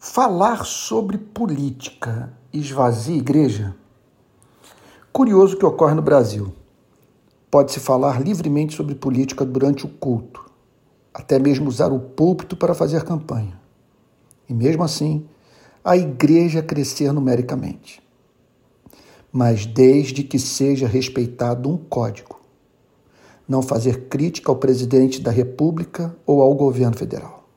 Falar sobre política esvazia igreja? Curioso o que ocorre no Brasil. Pode-se falar livremente sobre política durante o culto, até mesmo usar o púlpito para fazer campanha. E mesmo assim, a igreja crescer numericamente. Mas desde que seja respeitado um código. Não fazer crítica ao presidente da República ou ao governo federal.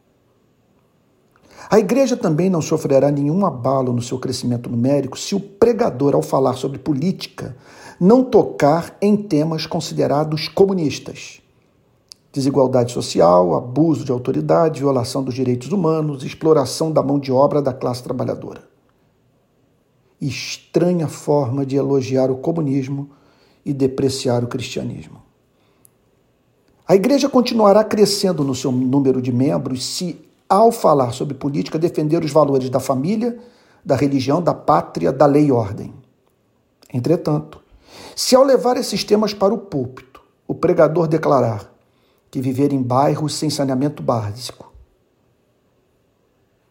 A igreja também não sofrerá nenhum abalo no seu crescimento numérico se o pregador, ao falar sobre política, não tocar em temas considerados comunistas. Desigualdade social, abuso de autoridade, violação dos direitos humanos, exploração da mão de obra da classe trabalhadora. Estranha forma de elogiar o comunismo e depreciar o cristianismo. A igreja continuará crescendo no seu número de membros se ao falar sobre política, defender os valores da família, da religião, da pátria, da lei e ordem. Entretanto, se ao levar esses temas para o púlpito, o pregador declarar que viver em bairros sem saneamento básico,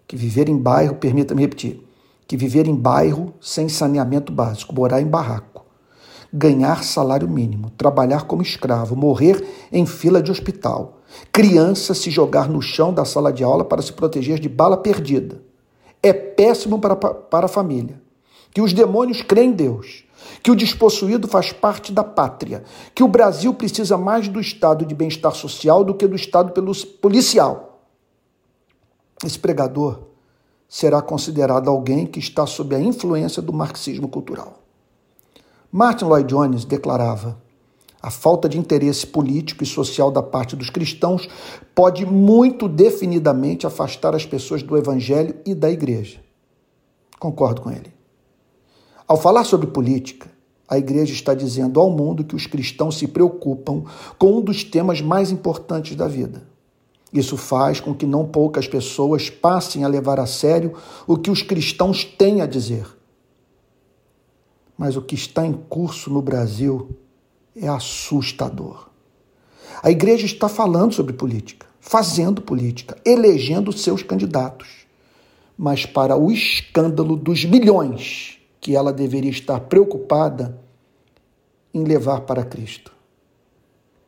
que viver em bairro, permita-me repetir, que viver em bairro sem saneamento básico, morar em barraco, ganhar salário mínimo, trabalhar como escravo, morrer em fila de hospital, criança se jogar no chão da sala de aula para se proteger de bala perdida. É péssimo para, para a família. Que os demônios creem em Deus, que o despossuído faz parte da pátria, que o Brasil precisa mais do estado de bem-estar social do que do estado policial. Esse pregador será considerado alguém que está sob a influência do marxismo cultural. Martin Lloyd Jones declarava: a falta de interesse político e social da parte dos cristãos pode muito definidamente afastar as pessoas do evangelho e da igreja. Concordo com ele. Ao falar sobre política, a igreja está dizendo ao mundo que os cristãos se preocupam com um dos temas mais importantes da vida. Isso faz com que não poucas pessoas passem a levar a sério o que os cristãos têm a dizer mas o que está em curso no Brasil é assustador. A igreja está falando sobre política, fazendo política, elegendo seus candidatos, mas para o escândalo dos milhões que ela deveria estar preocupada em levar para Cristo.